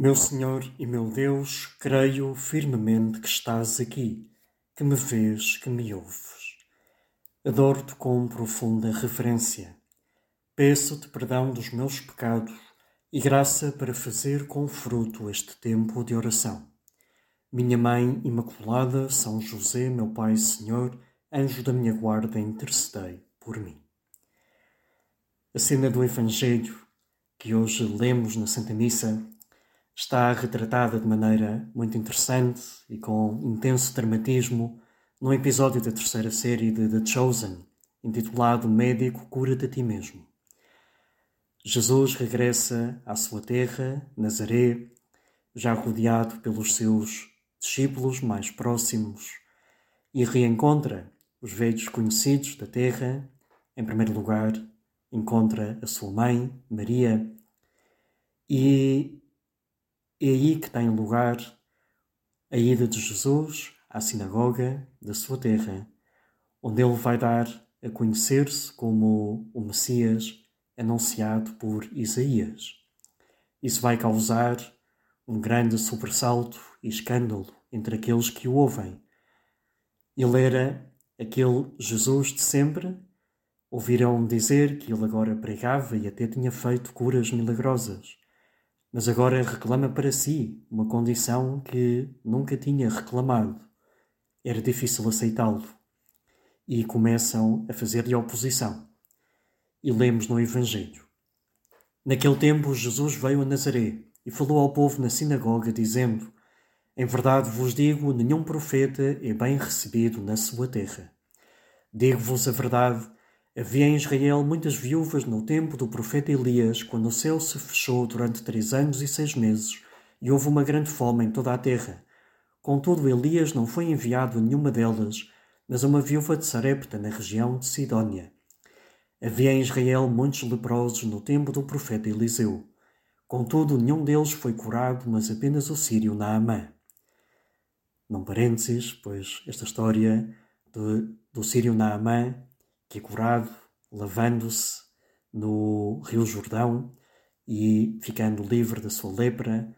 Meu Senhor e meu Deus, creio firmemente que estás aqui, que me vês, que me ouves. Adoro-te com profunda reverência. Peço-te perdão dos meus pecados e graça para fazer com fruto este tempo de oração. Minha Mãe Imaculada, São José, meu Pai e Senhor, anjo da minha guarda, intercedei por mim. A cena do Evangelho que hoje lemos na Santa Missa está retratada de maneira muito interessante e com intenso dramatismo num episódio da terceira série de The Chosen, intitulado Médico, cura-te a ti mesmo. Jesus regressa à sua terra, Nazaré, já rodeado pelos seus discípulos mais próximos, e reencontra os velhos conhecidos da terra. Em primeiro lugar, encontra a sua mãe, Maria, e é aí que tem lugar a ida de Jesus à sinagoga da sua terra, onde ele vai dar a conhecer-se como o Messias anunciado por Isaías. Isso vai causar um grande sobressalto e escândalo entre aqueles que o ouvem. Ele era aquele Jesus de sempre. Ouviram dizer que ele agora pregava e até tinha feito curas milagrosas mas agora reclama para si uma condição que nunca tinha reclamado. Era difícil aceitá-lo. E começam a fazer-lhe oposição. E lemos no Evangelho. Naquele tempo, Jesus veio a Nazaré e falou ao povo na sinagoga, dizendo: Em verdade vos digo, nenhum profeta é bem recebido na sua terra. Digo-vos a verdade Havia em Israel muitas viúvas no tempo do profeta Elias, quando o céu se fechou durante três anos e seis meses, e houve uma grande fome em toda a terra. Contudo, Elias não foi enviado a nenhuma delas, mas a uma viúva de Sarepta, na região de Sidónia. Havia em Israel muitos leprosos no tempo do profeta Eliseu. Contudo, nenhum deles foi curado, mas apenas o sírio Naamã. Num parênteses, pois esta história de, do sírio Naamã que é curado lavando-se no Rio Jordão e ficando livre da sua lepra,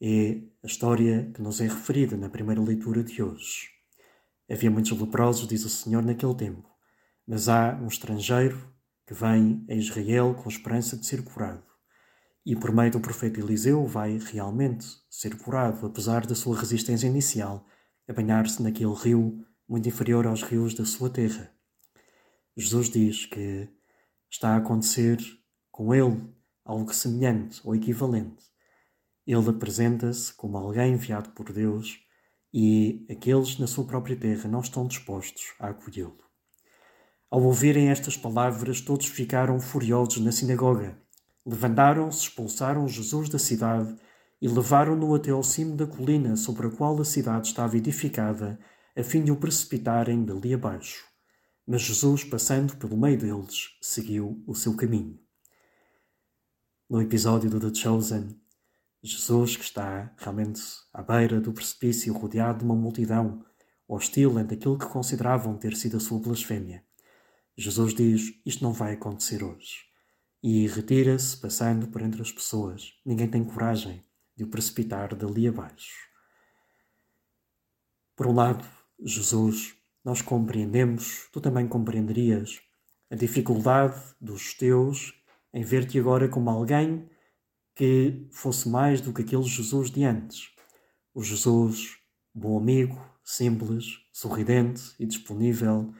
é a história que nos é referida na primeira leitura de hoje. Havia muitos leprosos, diz o Senhor, naquele tempo, mas há um estrangeiro que vem a Israel com esperança de ser curado. E por meio do profeta Eliseu vai realmente ser curado, apesar da sua resistência inicial a banhar-se naquele rio muito inferior aos rios da sua terra. Jesus diz que está a acontecer com ele algo semelhante ou equivalente. Ele apresenta-se como alguém enviado por Deus e aqueles na sua própria terra não estão dispostos a acolhê-lo. Ao ouvirem estas palavras, todos ficaram furiosos na sinagoga. Levantaram-se, expulsaram Jesus da cidade e levaram-no até ao cimo da colina sobre a qual a cidade estava edificada, a fim de o precipitarem dali abaixo. Mas Jesus, passando pelo meio deles, seguiu o seu caminho. No episódio do The Chosen, Jesus, que está realmente à beira do precipício, rodeado de uma multidão hostil ante aquilo que consideravam ter sido a sua blasfémia, Jesus diz: Isto não vai acontecer hoje. E retira-se, passando por entre as pessoas. Ninguém tem coragem de o precipitar dali abaixo. Por um lado, Jesus nós compreendemos, tu também compreenderias a dificuldade dos teus em ver-te agora como alguém que fosse mais do que aquele Jesus de antes. O Jesus bom amigo, simples, sorridente e disponível,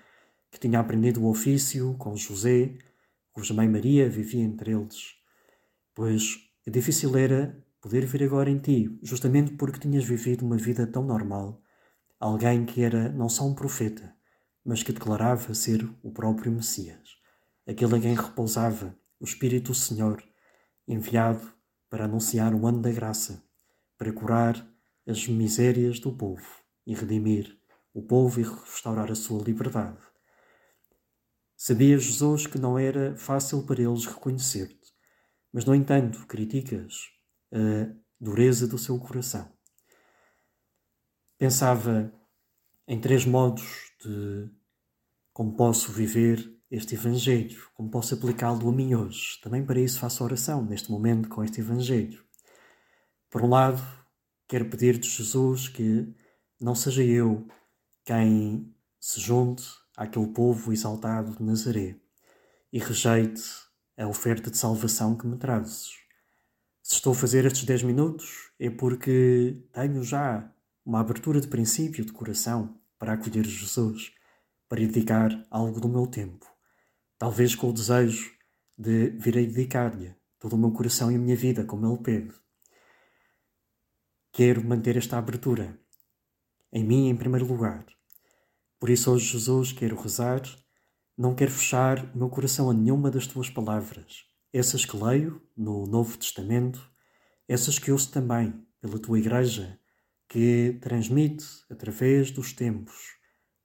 que tinha aprendido o ofício com José, cuja mãe Maria vivia entre eles. Pois é difícil era poder ver agora em ti, justamente porque tinhas vivido uma vida tão normal alguém que era não só um profeta, mas que declarava ser o próprio Messias, aquele em quem repousava o Espírito do Senhor, enviado para anunciar o ano da graça, para curar as misérias do povo e redimir o povo e restaurar a sua liberdade. Sabia Jesus que não era fácil para eles reconhecer-te, mas, no entanto, criticas a dureza do seu coração. Pensava em três modos de como posso viver este Evangelho, como posso aplicá-lo a mim hoje. Também para isso faço oração neste momento com este Evangelho. Por um lado, quero pedir-te, Jesus, que não seja eu quem se junte àquele povo exaltado de Nazaré e rejeite a oferta de salvação que me trazes. Se estou a fazer estes 10 minutos é porque tenho já uma abertura de princípio de coração para acolher Jesus, para dedicar algo do meu tempo, talvez com o desejo de vir a dedicar-lhe todo o meu coração e a minha vida, como ele pede. Quero manter esta abertura em mim em primeiro lugar. Por isso, hoje, Jesus, quero rezar, não quero fechar o meu coração a nenhuma das tuas palavras, essas que leio no Novo Testamento, essas que ouço também pela tua Igreja, que transmite, através dos tempos,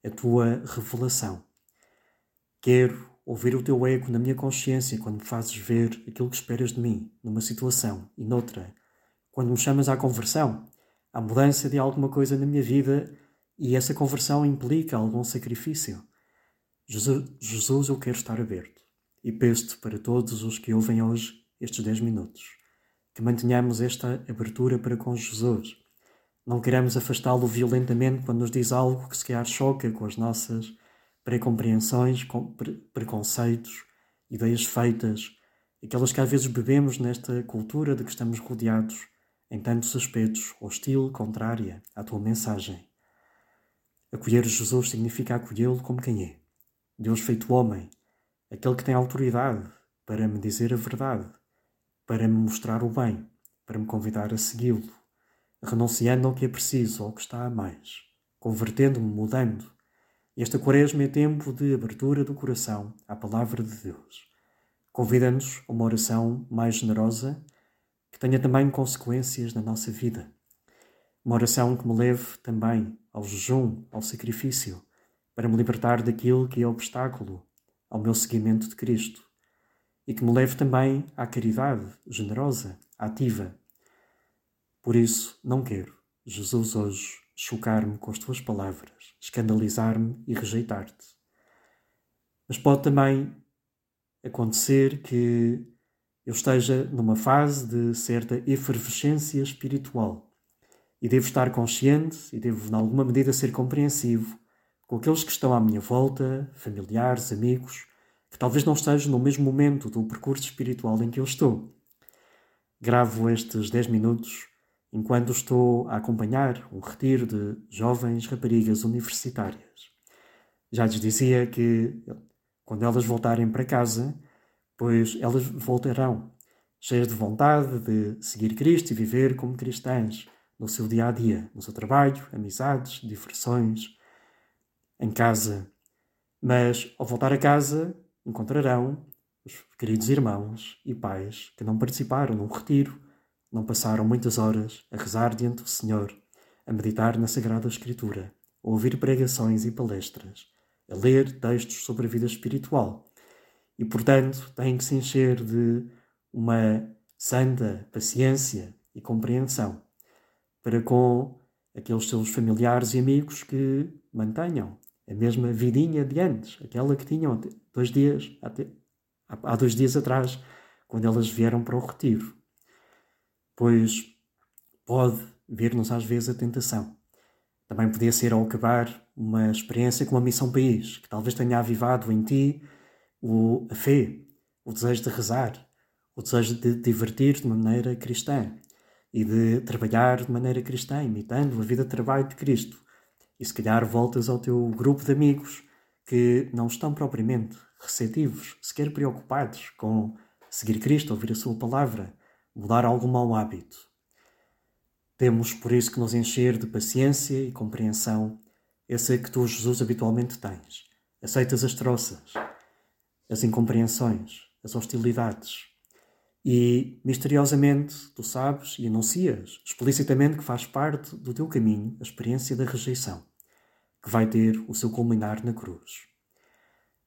a tua revelação. Quero ouvir o teu eco na minha consciência quando me fazes ver aquilo que esperas de mim, numa situação e noutra. Quando me chamas à conversão, à mudança de alguma coisa na minha vida e essa conversão implica algum sacrifício. Jesus, Jesus eu quero estar aberto e peço-te para todos os que ouvem hoje estes 10 minutos que mantenhamos esta abertura para com Jesus. Não queremos afastá-lo violentamente quando nos diz algo que se calhar choca com as nossas precompreensões, com preconceitos, ideias feitas, aquelas que às vezes bebemos nesta cultura de que estamos rodeados em tantos aspectos, hostil, contrária à tua mensagem. Acolher Jesus significa acolhê-lo como quem é. Deus feito homem, aquele que tem autoridade para me dizer a verdade, para me mostrar o bem, para me convidar a segui-lo, renunciando ao que é preciso, ao que está a mais, convertendo-me, mudando. Esta quaresma é tempo de abertura do coração à palavra de Deus. Convida-nos a uma oração mais generosa que tenha também consequências na nossa vida. Uma oração que me leve também ao jejum, ao sacrifício, para me libertar daquilo que é obstáculo ao meu seguimento de Cristo e que me leve também à caridade generosa, ativa. Por isso, não quero, Jesus, hoje, chocar-me com as tuas palavras, escandalizar-me e rejeitar-te. Mas pode também acontecer que eu esteja numa fase de certa efervescência espiritual e devo estar consciente e devo, em alguma medida, ser compreensivo com aqueles que estão à minha volta, familiares, amigos, que talvez não estejam no mesmo momento do percurso espiritual em que eu estou. Gravo estes 10 minutos enquanto estou a acompanhar um retiro de jovens raparigas universitárias. Já lhes dizia que quando elas voltarem para casa, pois elas voltarão cheias de vontade de seguir Cristo e viver como cristãs, no seu dia a dia, no seu trabalho, amizades, diversões, em casa. Mas ao voltar a casa, encontrarão os queridos irmãos e pais que não participaram num retiro, não passaram muitas horas a rezar diante do Senhor, a meditar na Sagrada Escritura, a ouvir pregações e palestras, a ler textos sobre a vida espiritual. E, portanto, têm que se encher de uma santa paciência e compreensão para com aqueles seus familiares e amigos que mantenham a mesma vidinha de antes, aquela que tinham dois dias, há dois dias atrás, quando elas vieram para o retiro. Pois pode vir-nos às vezes a tentação. Também podia ser ao acabar uma experiência com a Missão País, que talvez tenha avivado em ti o, a fé, o desejo de rezar, o desejo de divertir de maneira cristã, e de trabalhar de maneira cristã, imitando a vida de trabalho de Cristo. E se calhar voltas ao teu grupo de amigos que não estão propriamente receptivos, sequer preocupados com seguir Cristo, ouvir a Sua palavra, mudar algum mau hábito. Temos por isso que nos encher de paciência e compreensão, essa que tu, Jesus, habitualmente tens. Aceitas as troças, as incompreensões, as hostilidades E misteriosamente tu sabes e anuncias explicitamente que faz parte do teu caminho a experiência da rejeição, que vai ter o seu culminar na cruz.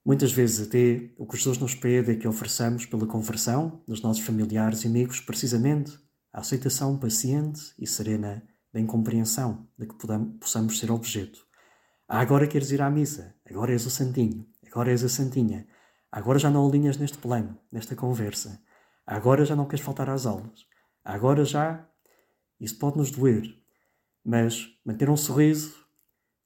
Muitas vezes até o que Jesus nos pede é que ofereçamos pela conversão dos nossos familiares e amigos precisamente a aceitação paciente e serena da incompreensão de que possamos ser objeto. Ah, agora queres ir à missa, agora és o santinho, agora és a santinha, agora já não alinhas neste plano, nesta conversa, agora já não queres faltar às aulas, agora já. Isso pode nos doer, mas manter um sorriso,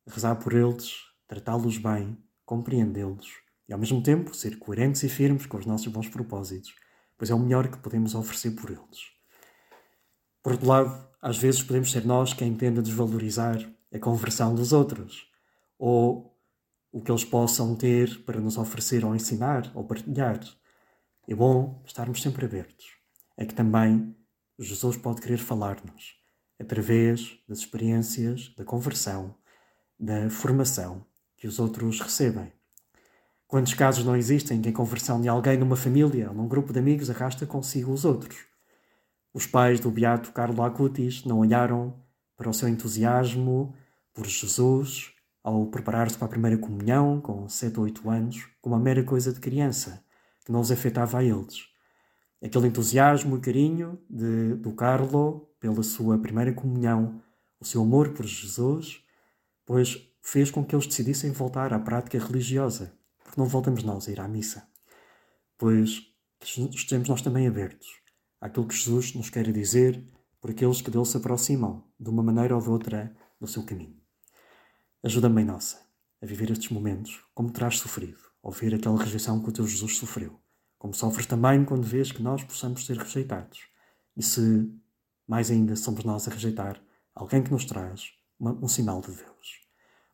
rezar por eles, tratá-los bem, compreendê-los e ao mesmo tempo ser coerentes e firmes com os nossos bons propósitos, pois é o melhor que podemos oferecer por eles. Por outro lado, às vezes podemos ser nós quem tende a desvalorizar a conversão dos outros, ou o que eles possam ter para nos oferecer ou ensinar ou partilhar. É bom estarmos sempre abertos. É que também Jesus pode querer falar-nos através das experiências da conversão, da formação que os outros recebem. Quantos casos não existem em que a conversão de alguém numa família ou num grupo de amigos arrasta consigo os outros? Os pais do beato Carlo Acutis não olharam para o seu entusiasmo por Jesus ao preparar-se para a primeira comunhão com 7 ou 8 anos como uma mera coisa de criança que não os afetava a eles. Aquele entusiasmo e carinho de, do Carlo pela sua primeira comunhão, o seu amor por Jesus, pois fez com que eles decidissem voltar à prática religiosa porque não voltamos nós a ir à missa. Pois estejamos nós também abertos àquilo que Jesus nos quer dizer por aqueles que dele se aproximam, de uma maneira ou de outra, no seu caminho. Ajuda-me, nossa, a viver estes momentos como terás sofrido, ao ver aquela rejeição que o teu Jesus sofreu, como sofres também quando vês que nós possamos ser rejeitados. E se, mais ainda, somos nós a rejeitar alguém que nos traz uma, um sinal de Deus.